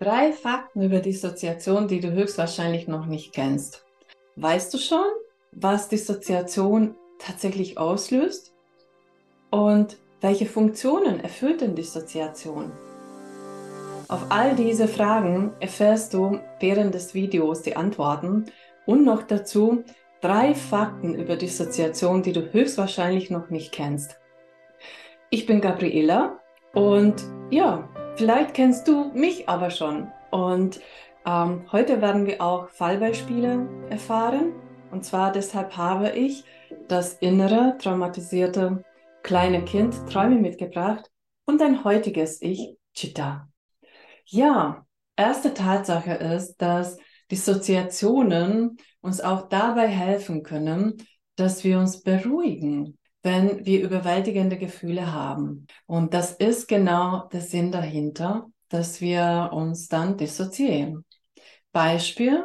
Drei Fakten über Dissoziation, die du höchstwahrscheinlich noch nicht kennst. Weißt du schon, was Dissoziation tatsächlich auslöst? Und welche Funktionen erfüllt denn Dissoziation? Auf all diese Fragen erfährst du während des Videos die Antworten und noch dazu drei Fakten über Dissoziation, die du höchstwahrscheinlich noch nicht kennst. Ich bin Gabriela und ja, Vielleicht kennst du mich aber schon. Und ähm, heute werden wir auch Fallbeispiele erfahren. Und zwar deshalb habe ich das innere, traumatisierte kleine Kind Träume mitgebracht und ein heutiges Ich, Chitta. Ja, erste Tatsache ist, dass Dissoziationen uns auch dabei helfen können, dass wir uns beruhigen, wenn wir überwältigende Gefühle haben. Und das ist genau der Sinn dahinter, dass wir uns dann dissoziieren. Beispiel,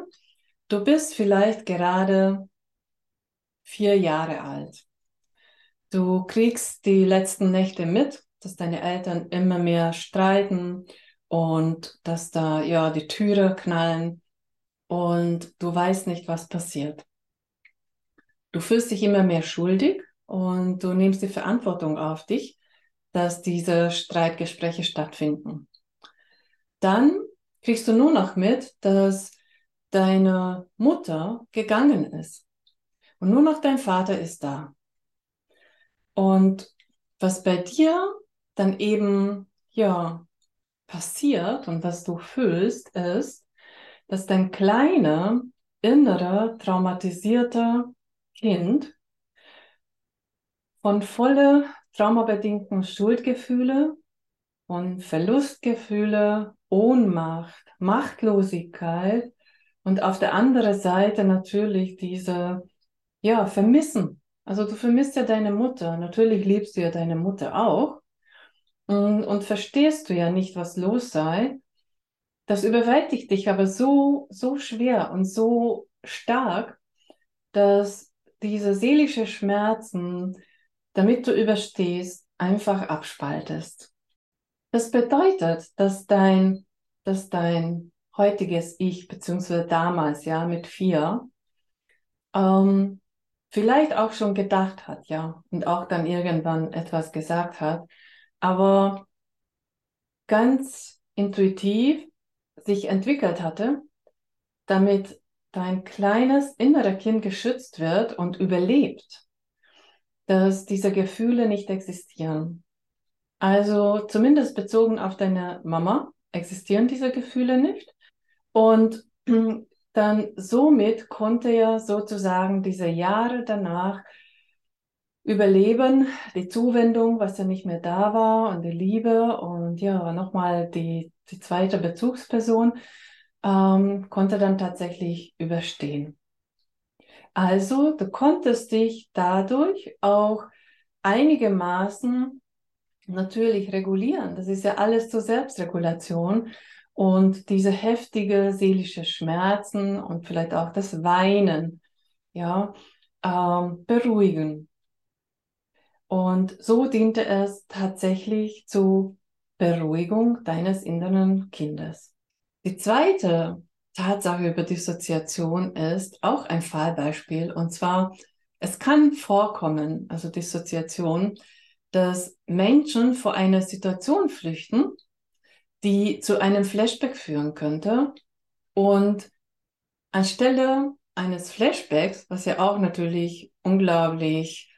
du bist vielleicht gerade vier Jahre alt. Du kriegst die letzten Nächte mit, dass deine Eltern immer mehr streiten und dass da ja die Türe knallen und du weißt nicht, was passiert. Du fühlst dich immer mehr schuldig und du nimmst die Verantwortung auf dich, dass diese Streitgespräche stattfinden. Dann kriegst du nur noch mit, dass deine Mutter gegangen ist und nur noch dein Vater ist da. Und was bei dir dann eben ja passiert und was du fühlst, ist, dass dein kleiner, innerer, traumatisierter Kind von volle traumabedingten Schuldgefühle, von Verlustgefühle, Ohnmacht, Machtlosigkeit und auf der anderen Seite natürlich diese, ja, Vermissen. Also du vermisst ja deine Mutter. Natürlich liebst du ja deine Mutter auch. Und, und verstehst du ja nicht, was los sei. Das überwältigt dich aber so, so schwer und so stark, dass diese seelische Schmerzen, damit du überstehst, einfach abspaltest. Das bedeutet, dass dein, dass dein heutiges Ich, beziehungsweise damals, ja, mit vier, ähm, vielleicht auch schon gedacht hat, ja, und auch dann irgendwann etwas gesagt hat, aber ganz intuitiv sich entwickelt hatte, damit dein kleines innerer Kind geschützt wird und überlebt dass diese Gefühle nicht existieren. Also zumindest bezogen auf deine Mama existieren diese Gefühle nicht. Und dann somit konnte er sozusagen diese Jahre danach überleben, die Zuwendung, was ja nicht mehr da war und die Liebe und ja, nochmal die, die zweite Bezugsperson ähm, konnte dann tatsächlich überstehen. Also du konntest dich dadurch auch einigermaßen natürlich regulieren. Das ist ja alles zur Selbstregulation. Und diese heftige seelische Schmerzen und vielleicht auch das Weinen, ja, ähm, beruhigen. Und so diente es tatsächlich zur Beruhigung deines inneren Kindes. Die zweite Tatsache über Dissoziation ist auch ein Fallbeispiel. Und zwar, es kann vorkommen, also Dissoziation, dass Menschen vor einer Situation flüchten, die zu einem Flashback führen könnte. Und anstelle eines Flashbacks, was ja auch natürlich unglaublich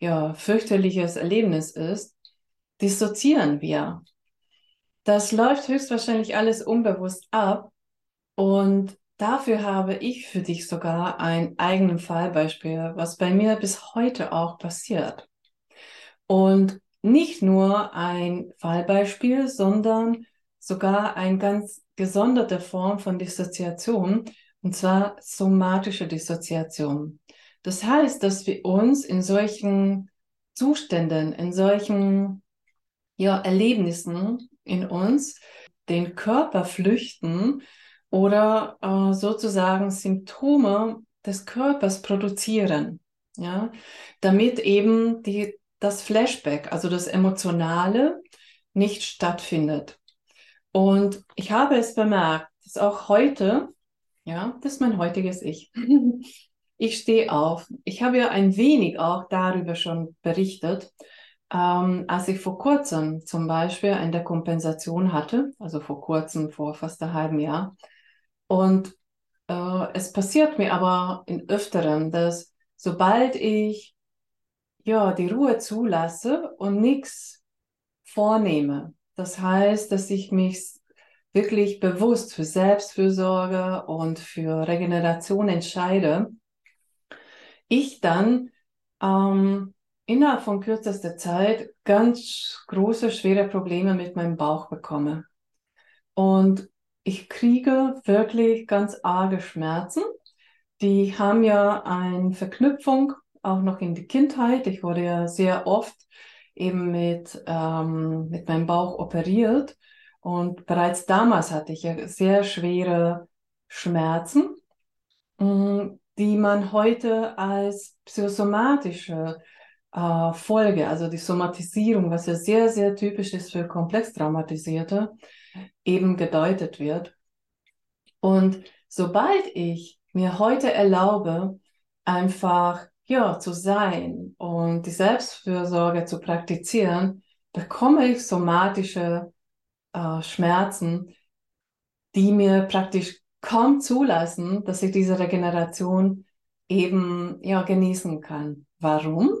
ja, fürchterliches Erlebnis ist, dissoziieren wir. Das läuft höchstwahrscheinlich alles unbewusst ab und dafür habe ich für dich sogar ein eigenes Fallbeispiel, was bei mir bis heute auch passiert. Und nicht nur ein Fallbeispiel, sondern sogar eine ganz gesonderte Form von Dissoziation, und zwar somatische Dissoziation. Das heißt, dass wir uns in solchen Zuständen, in solchen ja, Erlebnissen in uns den Körper flüchten oder äh, sozusagen Symptome des Körpers produzieren, ja, damit eben die, das Flashback, also das Emotionale, nicht stattfindet. Und ich habe es bemerkt, dass auch heute, ja, das ist mein heutiges Ich. ich stehe auf. Ich habe ja ein wenig auch darüber schon berichtet, ähm, als ich vor kurzem zum Beispiel eine Kompensation hatte, also vor kurzem, vor fast einem halben Jahr. Und äh, es passiert mir aber in öfteren, dass sobald ich ja die Ruhe zulasse und nichts vornehme, das heißt, dass ich mich wirklich bewusst für Selbstfürsorge und für Regeneration entscheide, ich dann ähm, innerhalb von kürzester Zeit ganz große, schwere Probleme mit meinem Bauch bekomme. Und ich kriege wirklich ganz arge Schmerzen. Die haben ja eine Verknüpfung auch noch in die Kindheit. Ich wurde ja sehr oft eben mit, ähm, mit meinem Bauch operiert. Und bereits damals hatte ich ja sehr schwere Schmerzen, mm, die man heute als psychosomatische äh, Folge, also die Somatisierung, was ja sehr, sehr typisch ist für komplex traumatisierte, eben gedeutet wird. Und sobald ich mir heute erlaube, einfach ja, zu sein und die Selbstfürsorge zu praktizieren, bekomme ich somatische äh, Schmerzen, die mir praktisch kaum zulassen, dass ich diese Regeneration eben ja genießen kann. Warum?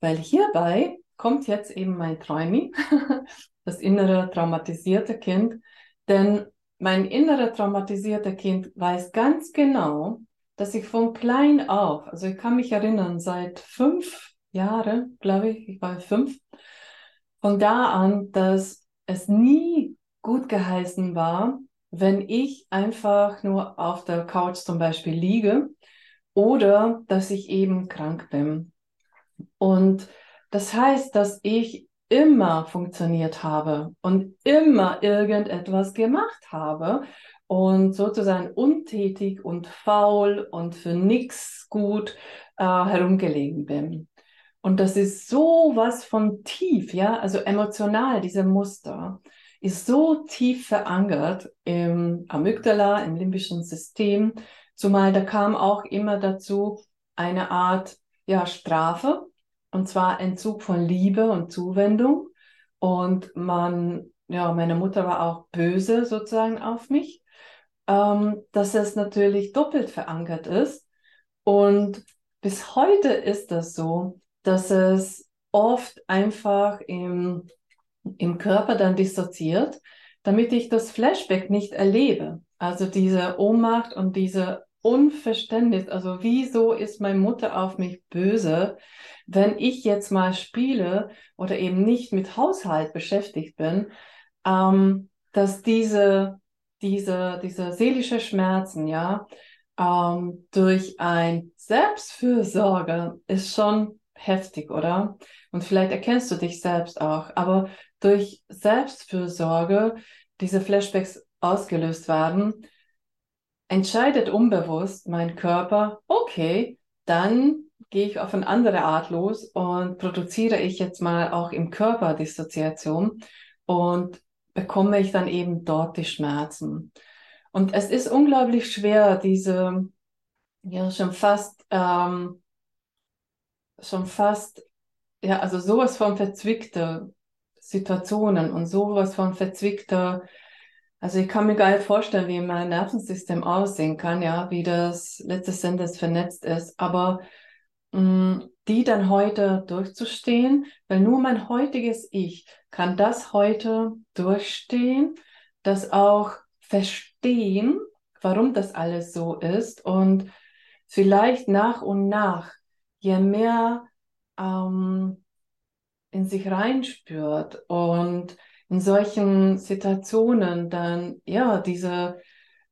Weil hierbei kommt jetzt eben mein Träumi, das innere traumatisierte Kind, denn mein innerer traumatisierte Kind weiß ganz genau, dass ich von klein auf, also ich kann mich erinnern, seit fünf Jahren, glaube ich, ich war fünf, von da an, dass es nie gut geheißen war, wenn ich einfach nur auf der Couch zum Beispiel liege oder dass ich eben krank bin. Und das heißt, dass ich immer funktioniert habe und immer irgendetwas gemacht habe und sozusagen untätig und faul und für nichts gut äh, herumgelegen bin. Und das ist so was von tief, ja, also emotional, diese Muster ist so tief verankert im Amygdala, im limbischen System, zumal da kam auch immer dazu eine Art, ja, Strafe, und zwar Entzug von Liebe und Zuwendung. Und man, ja, meine Mutter war auch böse sozusagen auf mich ähm, dass es natürlich doppelt verankert ist. Und bis heute ist das so, dass es oft einfach im, im Körper dann dissoziiert, damit ich das Flashback nicht erlebe. Also diese Ohnmacht und diese Unverständnis, also wieso ist meine Mutter auf mich böse, wenn ich jetzt mal spiele oder eben nicht mit Haushalt beschäftigt bin, ähm, dass diese diese, diese seelische Schmerzen, ja, ähm, durch ein Selbstfürsorge ist schon heftig, oder? Und vielleicht erkennst du dich selbst auch, aber durch Selbstfürsorge diese Flashbacks ausgelöst werden, entscheidet unbewusst mein Körper, okay, dann gehe ich auf eine andere Art los und produziere ich jetzt mal auch im Körper Dissoziation und bekomme ich dann eben dort die Schmerzen. Und es ist unglaublich schwer, diese, ja, schon fast, ähm, schon fast, ja, also sowas von verzwickte Situationen und sowas von verzwickte, also ich kann mir gar nicht vorstellen, wie mein Nervensystem aussehen kann, ja, wie das letztes Endes vernetzt ist, aber mh, mm, die dann heute durchzustehen, weil nur mein heutiges Ich kann das heute durchstehen, das auch verstehen, warum das alles so ist. Und vielleicht nach und nach, je mehr ähm, in sich reinspürt und in solchen Situationen dann, ja, diese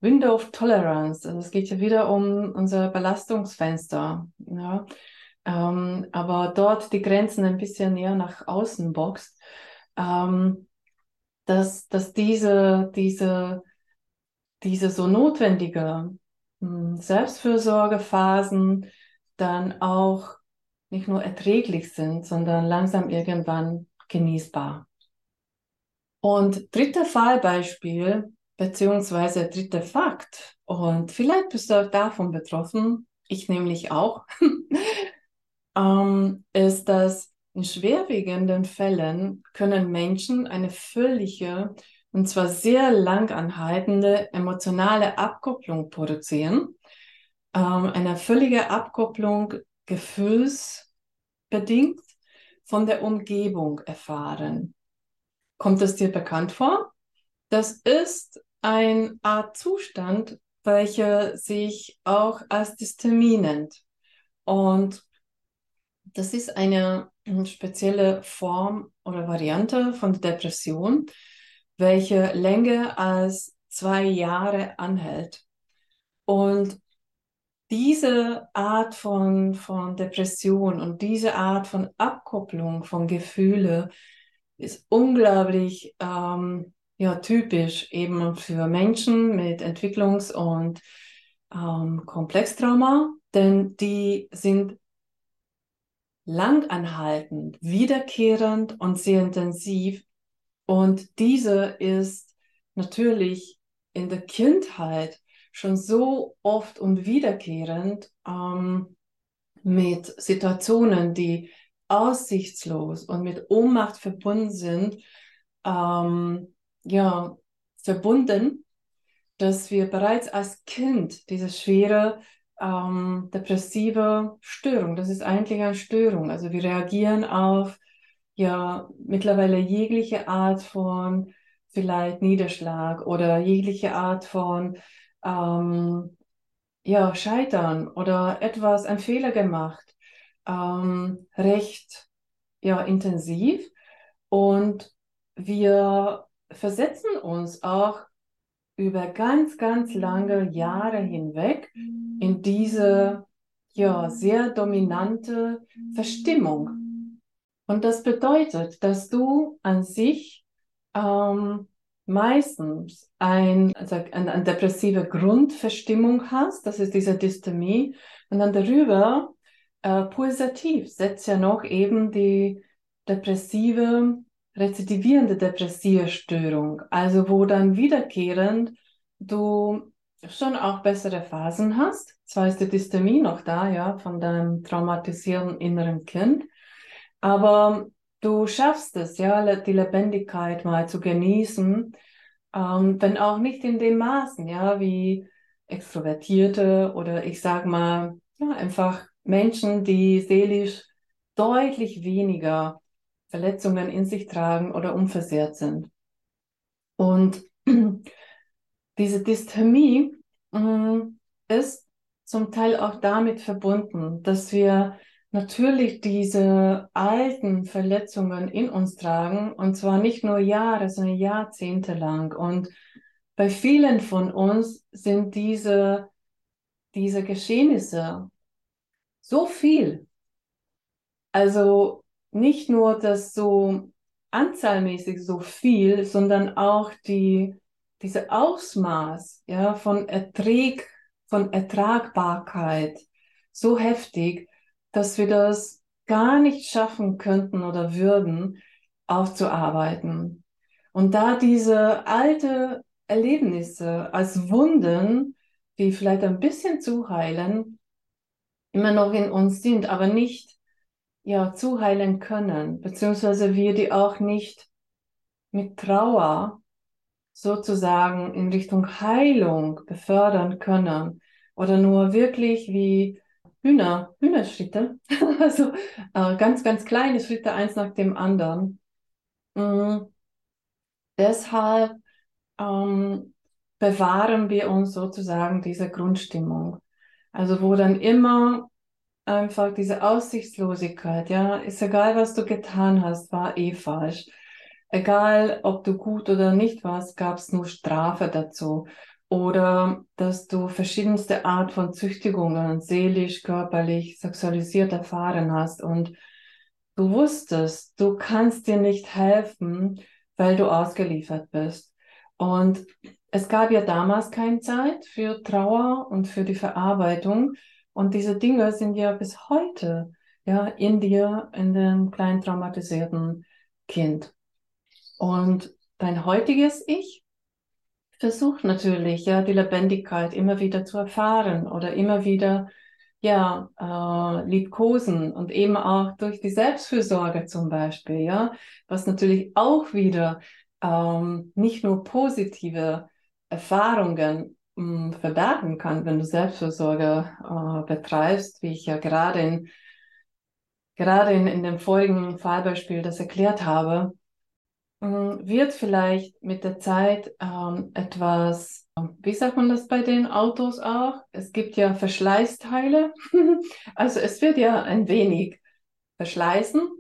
Window of Tolerance, also es geht ja wieder um unser Belastungsfenster, ja, ähm, aber dort die Grenzen ein bisschen näher nach außen boxt, ähm, dass, dass diese, diese, diese so notwendige hm, Selbstfürsorgephasen dann auch nicht nur erträglich sind, sondern langsam irgendwann genießbar. Und dritte Fallbeispiel, beziehungsweise dritter Fakt, und vielleicht bist du auch davon betroffen, ich nämlich auch, ähm, ist, dass in schwerwiegenden Fällen können Menschen eine völlige und zwar sehr langanhaltende emotionale Abkopplung produzieren. Ähm, eine völlige Abkopplung gefühlsbedingt von der Umgebung erfahren. Kommt es dir bekannt vor? Das ist eine Art Zustand, welcher sich auch als Dystemie nennt. Und das ist eine spezielle Form oder Variante von Depression, welche länger als zwei Jahre anhält. Und diese Art von, von Depression und diese Art von Abkopplung von Gefühle ist unglaublich ähm, ja, typisch eben für Menschen mit Entwicklungs- und ähm, Komplextrauma, denn die sind langanhaltend, wiederkehrend und sehr intensiv. Und diese ist natürlich in der Kindheit schon so oft und wiederkehrend ähm, mit Situationen, die aussichtslos und mit Ohnmacht verbunden sind, ähm, ja, verbunden, dass wir bereits als Kind diese schwere ähm, depressive Störung, das ist eigentlich eine Störung. Also wir reagieren auf ja mittlerweile jegliche Art von vielleicht Niederschlag oder jegliche Art von ähm, ja, Scheitern oder etwas, ein Fehler gemacht ähm, recht ja, intensiv. Und wir versetzen uns auch über ganz, ganz lange Jahre hinweg in diese ja, sehr dominante Verstimmung. Und das bedeutet, dass du an sich ähm, meistens ein, also eine, depressive Grundverstimmung hast, das ist diese Dystemie, und dann darüber äh, pulsativ setzt ja noch eben die depressive, rezidivierende depressive Störung, also wo dann wiederkehrend du schon auch bessere Phasen hast. Zwar ist die Dystemie noch da, ja, von deinem traumatisierten inneren Kind, aber du schaffst es, ja, die Lebendigkeit mal zu genießen, ähm, wenn auch nicht in dem Maßen, ja, wie Extrovertierte oder ich sag mal, ja, einfach Menschen, die seelisch deutlich weniger Verletzungen in sich tragen oder unversehrt sind. Und diese Dystemie äh, ist zum Teil auch damit verbunden, dass wir natürlich diese alten Verletzungen in uns tragen und zwar nicht nur Jahre, sondern Jahrzehnte lang. Und bei vielen von uns sind diese, diese Geschehnisse so viel. Also nicht nur das so anzahlmäßig so viel, sondern auch die, diese Ausmaß ja, von Erträg, von Ertragbarkeit so heftig, dass wir das gar nicht schaffen könnten oder würden, aufzuarbeiten. Und da diese alte Erlebnisse als Wunden, die vielleicht ein bisschen zu heilen, immer noch in uns sind, aber nicht ja, zuheilen können, beziehungsweise wir die auch nicht mit Trauer sozusagen in Richtung Heilung befördern können oder nur wirklich wie Hühner, Hühnerschritte, also äh, ganz, ganz kleine Schritte, eins nach dem anderen. Mhm. Deshalb ähm, bewahren wir uns sozusagen diese Grundstimmung. Also wo dann immer einfach diese Aussichtslosigkeit, ja, ist egal, was du getan hast, war eh falsch. Egal, ob du gut oder nicht warst, gab es nur Strafe dazu. Oder dass du verschiedenste Art von Züchtigungen, seelisch, körperlich, sexualisiert erfahren hast und du wusstest, du kannst dir nicht helfen, weil du ausgeliefert bist. Und es gab ja damals keine Zeit für Trauer und für die Verarbeitung. Und diese Dinge sind ja bis heute ja in dir, in dem kleinen traumatisierten Kind. Und dein heutiges Ich versucht natürlich, ja, die Lebendigkeit immer wieder zu erfahren oder immer wieder, ja, äh, liebkosen und eben auch durch die Selbstfürsorge zum Beispiel, ja, was natürlich auch wieder ähm, nicht nur positive Erfahrungen mh, hm, verbergen kann, wenn du Selbstfürsorge äh, betreibst, wie ich ja gerade in, gerade in, in dem vorigen Fallbeispiel das erklärt habe, mh, wird vielleicht mit der Zeit ähm, etwas, wie sagt man das bei den Autos auch? Es gibt ja Verschleißteile. also es wird ja ein wenig verschleißen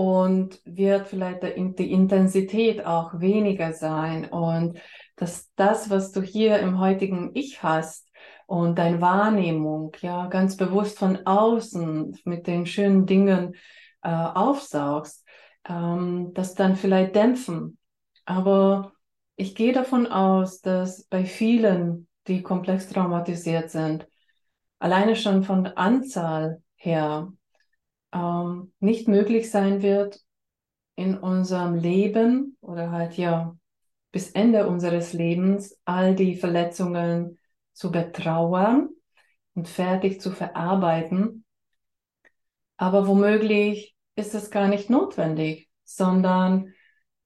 und wird vielleicht die Intensität auch weniger sein und dass das, was du hier im heutigen Ich hast und deine Wahrnehmung, ja, ganz bewusst von außen mit den schönen Dingen äh, aufsaugst, ähm, das dann vielleicht dämpfen. Aber ich gehe davon aus, dass bei vielen, die komplex traumatisiert sind, alleine schon von der Anzahl her ähm, nicht möglich sein wird, in unserem Leben oder halt ja bis Ende unseres Lebens all die Verletzungen zu betrauern und fertig zu verarbeiten. Aber womöglich ist es gar nicht notwendig, sondern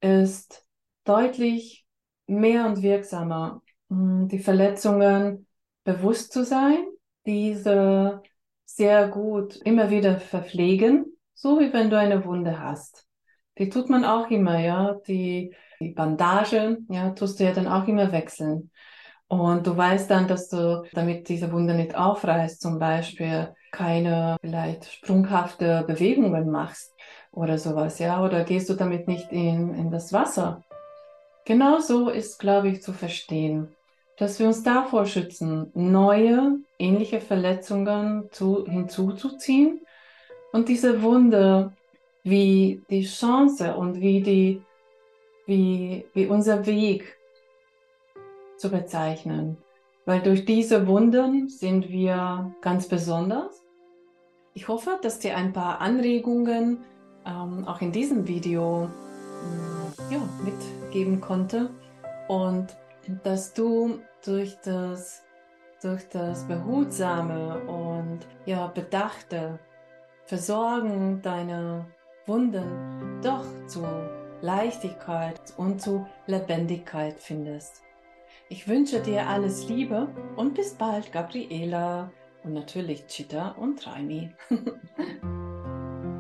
ist deutlich mehr und wirksamer, hm, die Verletzungen bewusst zu sein, diese sehr gut immer wieder verpflegen, so wie wenn du eine Wunde hast. Die tut man auch immer, ja. Die, die Bandage, ja, tust du ja dann auch immer wechseln. Und du weißt dann, dass du, damit diese Wunde nicht aufreißt, zum Beispiel keine vielleicht sprunghafte Bewegungen machst oder sowas, ja, oder gehst du damit nicht in, in das Wasser. Genauso ist, glaube ich, zu verstehen dass wir uns davor schützen, neue ähnliche Verletzungen zu, hinzuzuziehen und diese Wunde wie die Chance und wie, die, wie, wie unser Weg zu bezeichnen. Weil durch diese Wunden sind wir ganz besonders. Ich hoffe, dass dir ein paar Anregungen ähm, auch in diesem Video äh, ja, mitgeben konnte. Und dass du durch das, durch das behutsame und ja, bedachte Versorgen deiner Wunden doch zu Leichtigkeit und zu Lebendigkeit findest. Ich wünsche dir alles Liebe und bis bald, Gabriela und natürlich Chita und Raimi.